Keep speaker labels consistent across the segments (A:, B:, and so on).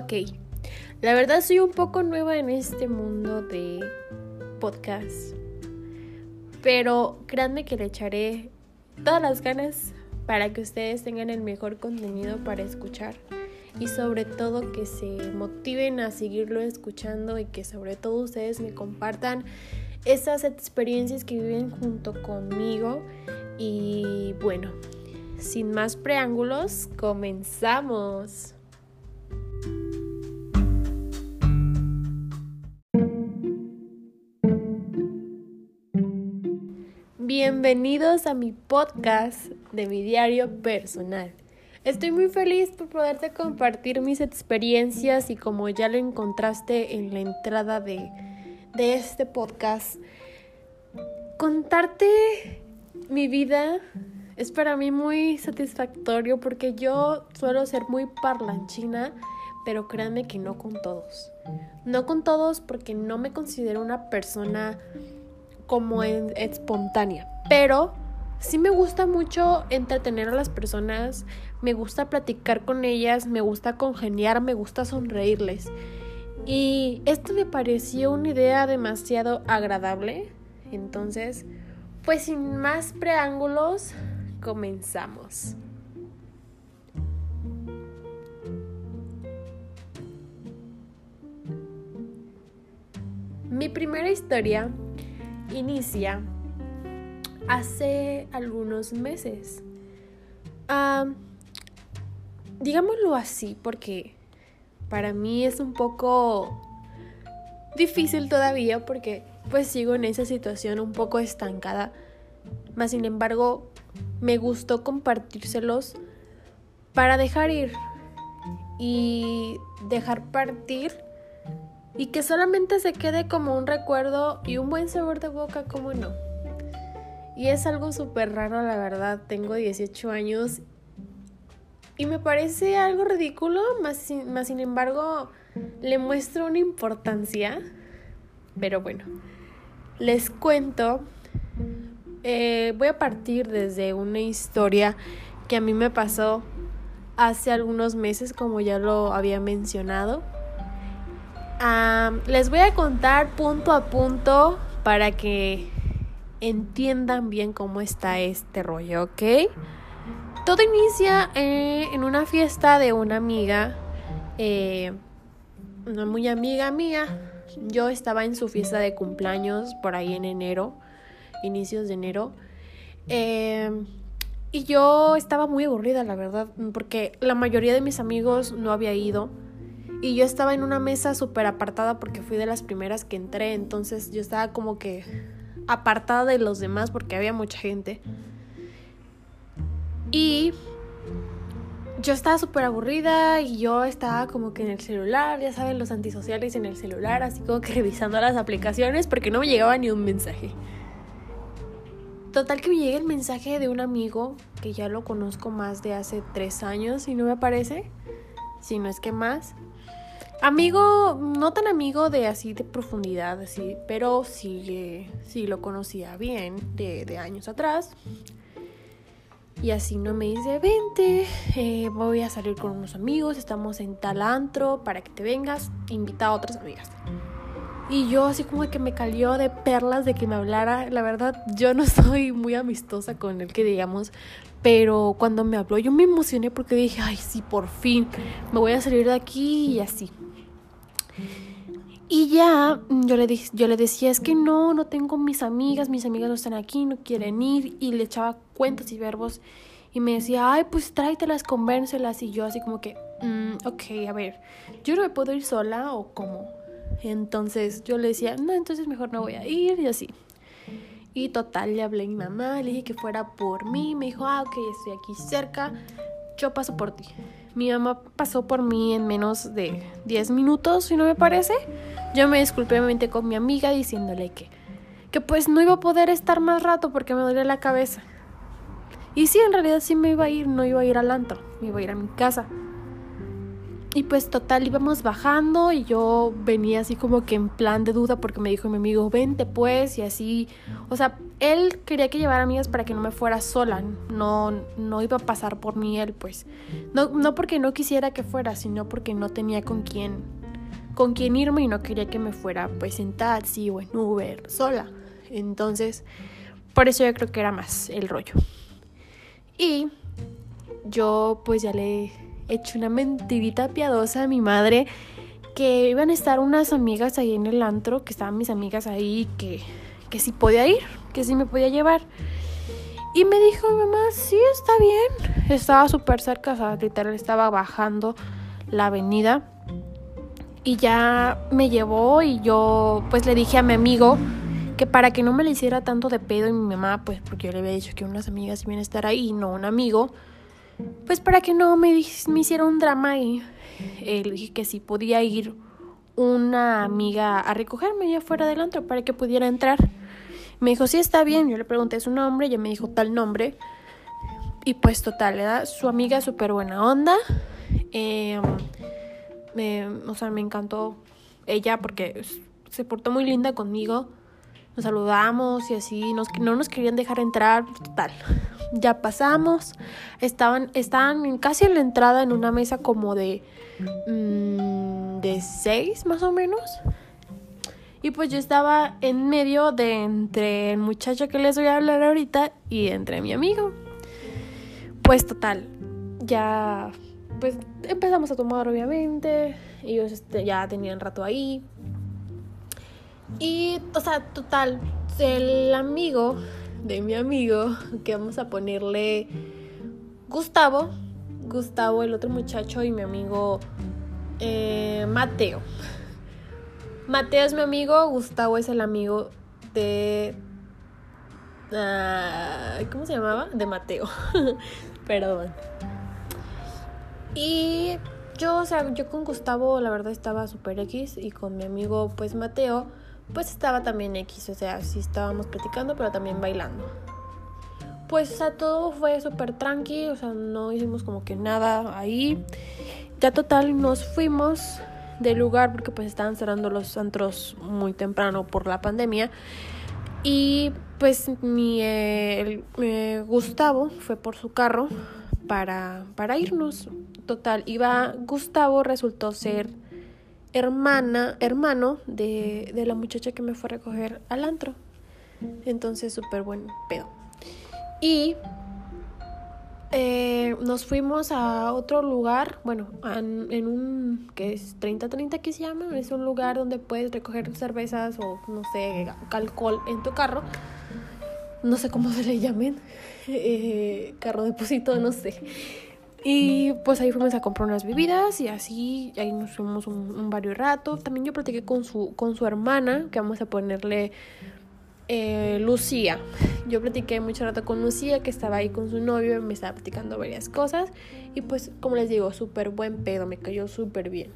A: Ok, la verdad soy un poco nueva en este mundo de podcast, pero créanme que le echaré todas las ganas para que ustedes tengan el mejor contenido para escuchar y sobre todo que se motiven a seguirlo escuchando y que sobre todo ustedes me compartan esas experiencias que viven junto conmigo y bueno, sin más preámbulos, comenzamos. Bienvenidos a mi podcast de mi diario personal. Estoy muy feliz por poderte compartir mis experiencias y como ya lo encontraste en la entrada de, de este podcast, contarte mi vida es para mí muy satisfactorio porque yo suelo ser muy parlanchina, pero créanme que no con todos. No con todos porque no me considero una persona como espontánea, pero sí me gusta mucho entretener a las personas, me gusta platicar con ellas, me gusta congeniar, me gusta sonreírles. Y esto me pareció una idea demasiado agradable, entonces, pues sin más preángulos, comenzamos. Mi primera historia inicia hace algunos meses. digámoslo así, porque para mí es un poco difícil todavía porque pues sigo en esa situación un poco estancada. Más sin embargo, me gustó compartírselos para dejar ir y dejar partir y que solamente se quede como un recuerdo y un buen sabor de boca, como no. Y es algo súper raro, la verdad. Tengo 18 años y me parece algo ridículo, más, sin embargo le muestro una importancia. Pero bueno, les cuento eh, voy a partir desde una historia que a mí me pasó hace algunos meses, como ya lo había mencionado. Les voy a contar punto a punto para que entiendan bien cómo está este rollo, ¿ok? Todo inicia eh, en una fiesta de una amiga, eh, una muy amiga mía. Yo estaba en su fiesta de cumpleaños por ahí en enero inicios de enero. Em, y yo estaba muy aburrida, la verdad, porque la mayoría de mis amigos no había ido. Y yo estaba en una mesa súper apartada porque fui de las primeras que entré. Entonces yo estaba como que apartada de los demás porque había mucha gente. Y yo estaba súper aburrida y yo estaba como que en el celular, ya saben, los antisociales en el celular, así como que revisando las aplicaciones porque no me llegaba ni un mensaje. Total que me llega el mensaje de un amigo que ya lo conozco más de hace tres años, si no me parece, si no es que más. Amigo, no tan amigo de así de profundidad, así, pero sí, sí lo conocía bien de, años atrás. Y así no me dice, vente, eh, voy a salir con unos amigos, estamos en tal antro para que te vengas, invita a otras amigas. Y yo así como que me calió de perlas de que me hablara. La verdad, yo no soy muy amistosa con él, que digamos. Pero cuando me habló, yo me emocioné porque dije, ay, sí, por fin, me voy a salir de aquí y así. Y ya yo le, yo le decía, es que no, no tengo mis amigas, mis amigas no están aquí, no quieren ir. Y le echaba cuentas y verbos. Y me decía, ay, pues tráetelas, convéncelas. Y yo así como que, mm, ok, a ver, yo no me puedo ir sola o cómo. Entonces yo le decía, no, entonces mejor no voy a ir y así. Y total, le hablé a mi mamá, le dije que fuera por mí. Me dijo, ah, ok, estoy aquí cerca, yo paso por ti. Mi mamá pasó por mí en menos de 10 minutos, si no me parece. Yo me disculpé mente con mi amiga diciéndole que, que pues no iba a poder estar más rato porque me dolía la cabeza. Y sí, en realidad sí me iba a ir, no iba a ir al antro, me iba a ir a mi casa. Y pues total íbamos bajando y yo venía así como que en plan de duda porque me dijo mi amigo, vente pues y así, o sea, él quería que llevara amigas para que no me fuera sola, no, no iba a pasar por mí él pues, no, no porque no quisiera que fuera, sino porque no tenía con quién, con quién irme y no quería que me fuera pues en taxi o en Uber sola, entonces por eso yo creo que era más el rollo. Y yo pues ya le hecho una mentirita piadosa a mi madre que iban a estar unas amigas ahí en el antro, que estaban mis amigas ahí, que, que sí podía ir, que sí me podía llevar. Y me dijo mamá, sí, está bien. Estaba súper cerca, literal estaba bajando la avenida. Y ya me llevó y yo pues le dije a mi amigo que para que no me le hiciera tanto de pedo y mi mamá, pues porque yo le había dicho que unas amigas iban a estar ahí no un amigo, pues para que no me, me hiciera un drama y eh, le dije que si podía ir una amiga a recogerme allá afuera del antro para que pudiera entrar. Me dijo, sí, está bien. Yo le pregunté su nombre, ella me dijo tal nombre. Y pues total, era su amiga súper buena onda. Em, me, o sea, me encantó ella porque se portó muy linda conmigo. Nos saludamos y así, nos, no nos querían dejar entrar, total ya pasamos, estaban, estaban casi en la entrada en una mesa como de, mm, de seis más o menos. Y pues yo estaba en medio de entre el muchacho que les voy a hablar ahorita y entre mi amigo. Pues total, ya pues empezamos a tomar obviamente, ellos este, ya tenían rato ahí. Y, o sea, total, el amigo de mi amigo, que vamos a ponerle Gustavo, Gustavo el otro muchacho y mi amigo eh, Mateo. Mateo es mi amigo, Gustavo es el amigo de... Ah, ¿Cómo se llamaba? De Mateo. Perdón. Y yo, o sea, yo con Gustavo la verdad estaba super X y con mi amigo pues Mateo pues estaba también X, o sea, sí estábamos platicando, pero también bailando. Pues, o sea, todo fue súper tranqui, o sea, no hicimos como que nada ahí. Ya total, nos fuimos del lugar porque pues estaban cerrando los antros muy temprano por la pandemia. Y pues mi eh, Gustavo fue por su carro para, para irnos. Total, iba Gustavo, resultó ser hermana, hermano de, de la muchacha que me fue a recoger al antro. Entonces, súper buen pedo. Y eh, nos fuimos a otro lugar, bueno, en, un que es 30-30 que se llama, es un lugar donde puedes recoger cervezas o no sé, alcohol en tu carro. No sé cómo se le llamen, eh, carro depósito, no sé. Y pues ahí fuimos a comprar unas bebidas y así, ahí nos fuimos un, varios rato. También yo platiqué con su, con su hermana, que vamos a ponerle eh, Lucía. Yo platiqué mucho rato con Lucía, que estaba ahí con su novio, me estaba platicando varias cosas. Y pues, como les digo, súper buen pedo, me cayó súper bien.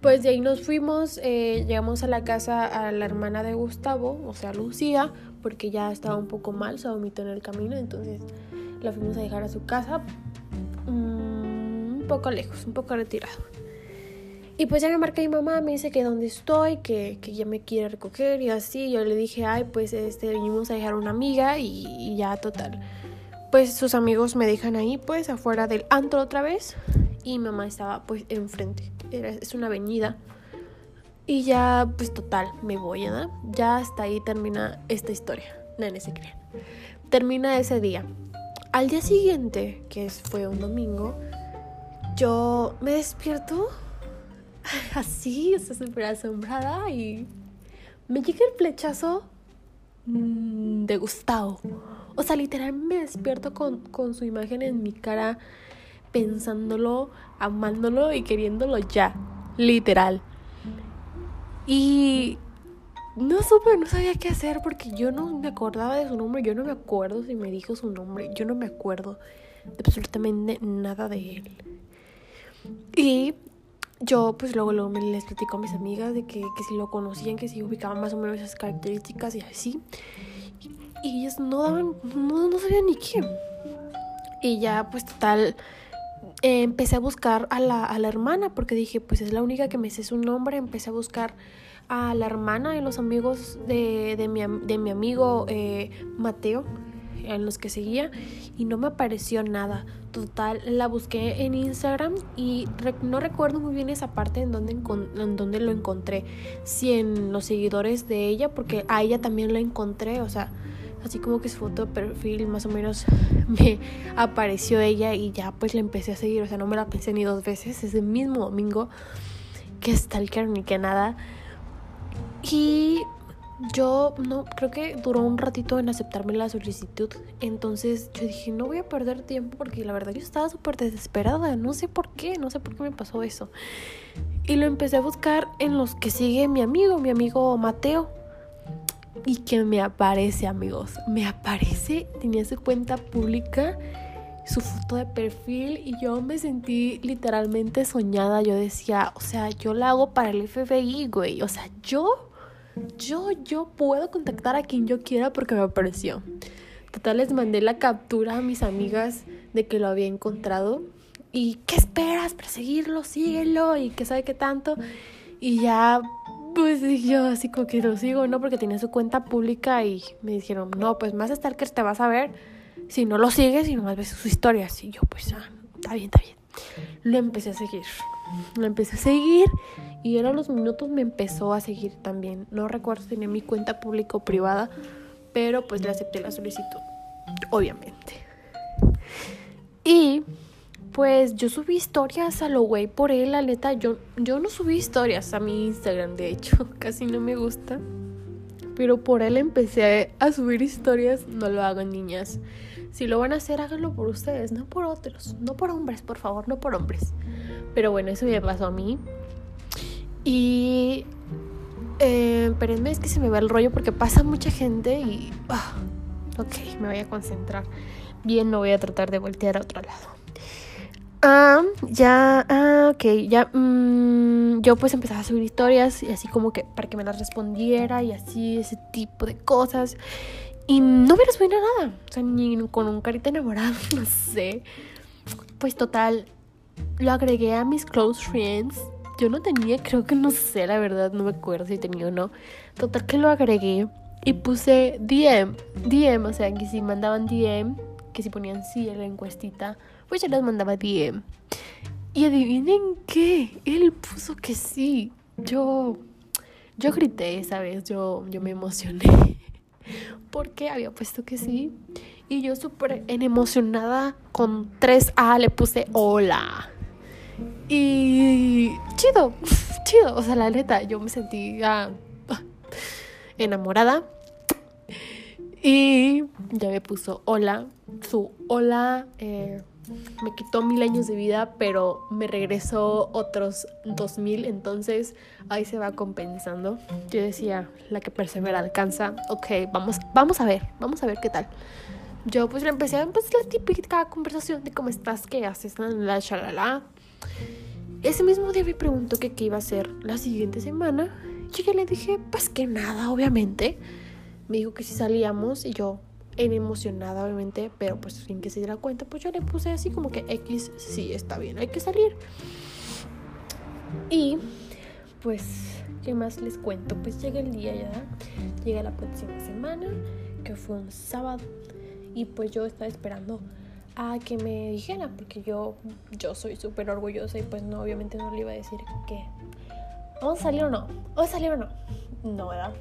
A: Pues de ahí nos fuimos, eh, llegamos a la casa a la hermana de Gustavo, o sea, Lucía, porque ya estaba un poco mal, se vomitó en el camino, entonces la fuimos a dejar a su casa mm, un poco lejos, un poco retirado. Y pues ya me marca mi mamá, me dice que dónde estoy, que, que ya me quiere recoger y así. Yo le dije, ay, pues este, venimos a dejar una amiga y, ya total. Pues sus amigos me dejan ahí, pues afuera del antro otra vez. Y mi mamá estaba pues enfrente. Era, es una avenida. Y ya, pues total, me voy, ¿no? Ya hasta ahí termina esta historia. Nadie se cree. Termina ese día. Al día siguiente, que fue un domingo, yo me despierto así, estoy súper asombrada y me llega el flechazo mm, de Gustavo. O sea, literal me despierto con, con su imagen en mi cara, pensándolo, amándolo y queriéndolo ya. Literal. Y no supe, no sabía qué hacer porque yo no me acordaba de su nombre, yo no me acuerdo si me dijo su nombre, yo no me acuerdo de absolutamente nada de él. Y yo pues luego, luego me les platico a mis amigas de que, que si lo conocían, que si ubicaban más o menos esas características y así. Y, ellas no daban, no, no sabían ni qué. Y ya pues total, empecé a buscar a la, a la hermana porque dije, pues es la única que me sé su nombre. Empecé a buscar a la hermana y los amigos de, de, mi, de mi, amigo eh, Mateo, en los que seguía, y no me apareció nada. Total, la busqué en Instagram y no recuerdo muy bien esa parte en donde, en donde lo encontré. Si en los seguidores de ella, porque a ella también la encontré, o sea así como que su foto de perfil más o menos me apareció ella y ya pues la empecé a seguir, o sea, no me la pensé ni dos veces, ese mismo domingo que Stalker ni que nada. Y yo no creo que duró un ratito en aceptarme la solicitud. Entonces yo dije, no voy a perder tiempo porque la verdad yo estaba súper desesperada. No sé por qué, no sé por qué me pasó eso. Y lo empecé a buscar en los que sigue mi amigo, mi amigo Mateo. Y que me aparece, amigos. Me aparece, tenía su cuenta pública, su foto de perfil y yo me sentí literalmente soñada. Yo decía, o sea, yo la hago para el FBI, güey. O sea, yo, yo, yo puedo contactar a quien yo quiera porque me apareció. Total, les mandé la captura a mis amigas de que lo había encontrado. ¿Y qué esperas? Perseguirlo, síguelo y qué sabe qué tanto. Y ya pues yo así como que lo sigo, ¿no? Porque tenía su cuenta pública y me dijeron, no, pues más Stalkers te vas a ver si no lo sigues y nomás ves sus historias. Y yo, pues, ah, está bien, está bien. Lo empecé a seguir. Lo empecé a seguir y eran los minutos me empezó a seguir también. No recuerdo si tenía mi cuenta pública o privada, pero pues le acepté la solicitud, obviamente. Y pues yo subí historias a lo güey por él, la neta. Yo, yo no subí historias a mi Instagram, de hecho, casi no me gusta. Pero por él empecé a subir historias, no lo hago niñas. Si lo van a hacer, háganlo por ustedes, no por otros. No por hombres, por favor, no por hombres. Pero bueno, eso me pasó a mí. Y... Eh, es que se me va el rollo porque pasa mucha gente y... Ah, ok, me voy a concentrar. Bien, no voy a tratar de voltear a otro lado. Ah, ya, ah, ok, ya, mmm, yo pues empezaba a subir historias y así como que para que me las respondiera y así, ese tipo de cosas. Y no me respondía nada, o sea, ni con un carita enamorado, no sé. Pues total, lo agregué a mis close friends. Yo no tenía, creo que no sé, la verdad, no me acuerdo si tenía o no. Total que lo agregué y puse DM, DM, o sea, que si mandaban DM, que si ponían sí en la encuestita pues yo les mandaba DM. Y adivinen qué, él puso que sí. Yo, yo grité esa vez, yo, yo me emocioné. Porque había puesto que sí. Y yo súper emocionada con 3A le puse hola. Y chido, chido. O sea, la neta, yo me sentía enamorada. Y ya me puso hola. Su hola eh, me quitó mil años de vida, pero me regresó otros dos mil, entonces ahí se va compensando. Yo decía, la que persevera alcanza, ok, vamos, vamos a ver, vamos a ver qué tal. Yo pues le empecé, pues la típica conversación de cómo estás, qué haces, la shalala. Ese mismo día me preguntó que qué iba a hacer la siguiente semana. Yo ya le dije, pues que nada, obviamente. Me dijo que si salíamos y yo, en emocionada obviamente, pero pues sin que se diera cuenta, pues yo le puse así como que X, sí, está bien, hay que salir. Y pues, ¿qué más les cuento? Pues llega el día ya, llega la próxima semana, que fue un sábado, y pues yo estaba esperando a que me dijera, porque yo, yo soy súper orgullosa y pues no, obviamente no le iba a decir que vamos a salir o no, vamos a salir o no, no, ¿verdad?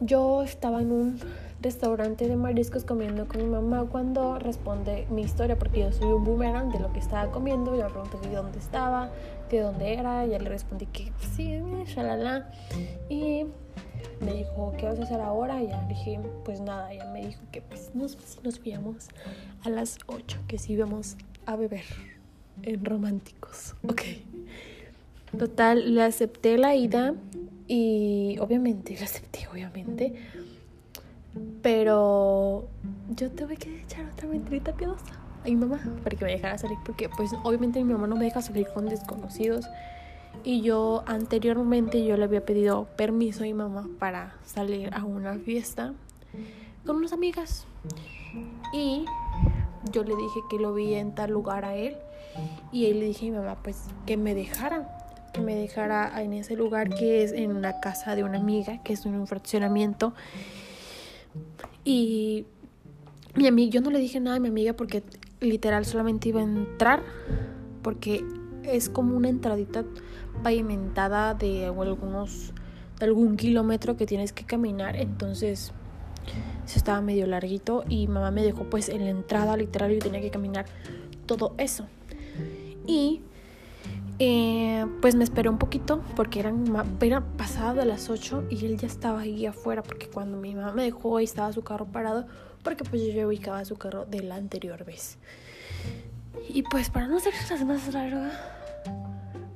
A: Yo estaba en un restaurante de mariscos comiendo con mi mamá cuando responde mi historia, porque yo soy un boomerang de lo que estaba comiendo. Yo le pregunté de dónde estaba, de dónde era, ya le respondí que sí, shalala. Y me dijo, ¿qué vas a hacer ahora? Y ya le dije, pues nada, ella me dijo que pues nos, nos veíamos a las 8, que sí íbamos a beber en románticos. Ok. Total, le acepté la ida y obviamente, le acepté, obviamente pero yo tuve que echar otra mentirita piadosa a mi mamá para que me dejara salir, porque pues obviamente mi mamá no me deja salir con desconocidos. Y yo anteriormente yo le había pedido permiso a mi mamá para salir a una fiesta con unas amigas. Y yo le dije que lo vi en tal lugar a él y ahí le dije a mi mamá pues que me dejara, que me dejara en ese lugar que es en una casa de una amiga, que es un fraccionamiento. Y mi amiga, yo no le dije nada a mi amiga porque literal solamente iba a entrar porque es como una entradita pavimentada de algunos de algún kilómetro que tienes que caminar entonces se estaba medio larguito y mamá me dejó pues en la entrada literal yo tenía que caminar todo eso pues me esperé un poquito porque eran era pasado de las 8 y él ya estaba ahí afuera porque cuando mi mamá me dejó ahí estaba su carro parado porque pues yo ya ubicaba su carro de la anterior vez. Y pues para no las más larga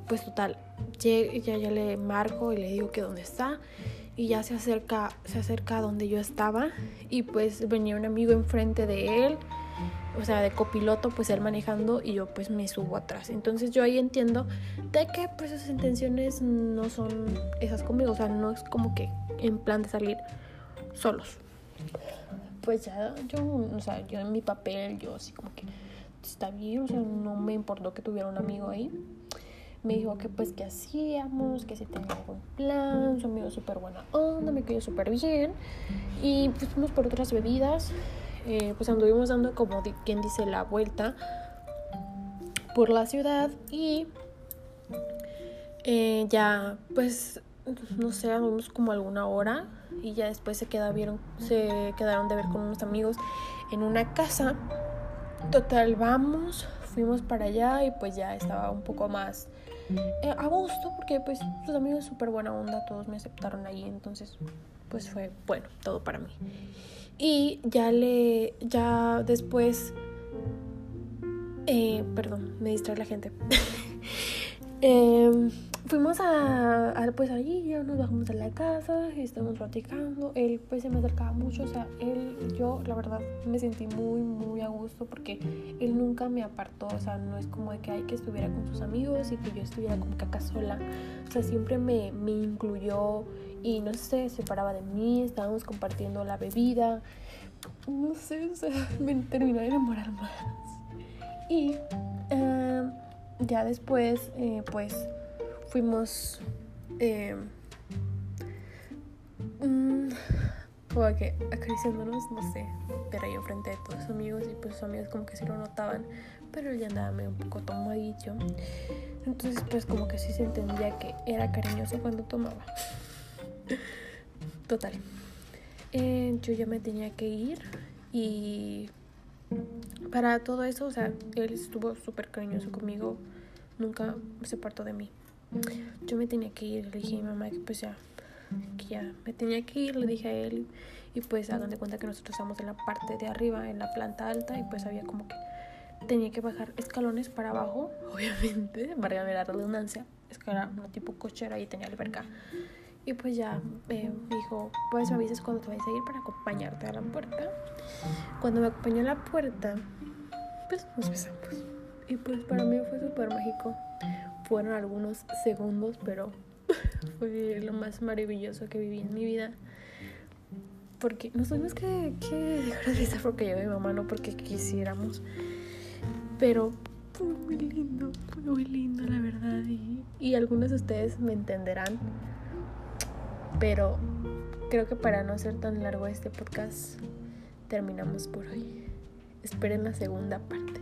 A: pues total, ya, ya le marco y le digo que dónde está y ya se acerca, se acerca a donde yo estaba y pues venía un amigo enfrente de él, o sea, de copiloto, pues él manejando y yo pues me subo atrás. Entonces yo ahí entiendo de que pues sus intenciones no son esas conmigo, o sea, no es como que en plan de salir solos. Pues ya yo, o sea, yo en mi papel, yo así como que está bien, o sea, no me importó que tuviera un amigo ahí me dijo que pues que hacíamos, que si tenía algún plan, su amigo súper buena onda, me quedó súper bien y pues fuimos por otras bebidas, eh, pues anduvimos dando como de quien dice la vuelta por la ciudad y eh, ya pues no sé, anduvimos como alguna hora y ya después se quedaron, se quedaron de ver con unos amigos en una casa. Total, vamos, fuimos para allá y pues ya estaba un poco más eh, a gusto porque pues sus amigos súper buena onda, todos me aceptaron ahí, entonces pues fue bueno, todo para mí. Y ya le, ya después, eh, perdón, me distrae la gente. eh, fuimos a, pues allí, ya nos bajamos a la casa estamos platicando. Él pues se me acercaba mucho, o sea, él, yo la verdad me sentí muy, muy a gusto porque él nunca me apartó, o sea, no es como de que hay que estuviera con sus amigos y que yo estuviera como que acá sola, o sea, siempre me, me incluyó y no sé, se separaba de mí, estábamos compartiendo la bebida, no sé, o sea, me terminó de enamorar más. Y eh, ya después, eh, pues fuimos eh, que acariciándonos, no sé, pero yo frente de todos sus amigos y pues sus amigos como que sí lo notaban, pero él ya andaba medio un poco tomadillo. Entonces pues como que sí se entendía que era cariñoso cuando tomaba. Total. Eh, yo ya me tenía que ir y para todo eso, o sea, él estuvo súper cariñoso conmigo, nunca se apartó de mí yo me tenía que ir, le dije a mi mamá que pues ya, que ya me tenía que ir, le dije a él y pues hagan de cuenta que nosotros estamos en la parte de arriba, en la planta alta y pues había como que tenía que bajar escalones para abajo, obviamente, para la redundancia, es que era una tipo cochera y tenía alberca. Y pues ya eh, me dijo, pues me avisas cuando te vayas a ir para acompañarte a la puerta. Cuando me acompañó a la puerta, pues nos besamos. Y pues para mí fue súper mágico fueron algunos segundos, pero fue lo más maravilloso que viví en mi vida. Porque no sabemos que, que dejar de risa porque yo y mi mamá, no porque quisiéramos. Pero fue muy lindo, fue muy lindo, la verdad. Y, y algunos de ustedes me entenderán. Pero creo que para no hacer tan largo este podcast, terminamos por hoy. Esperen la segunda parte.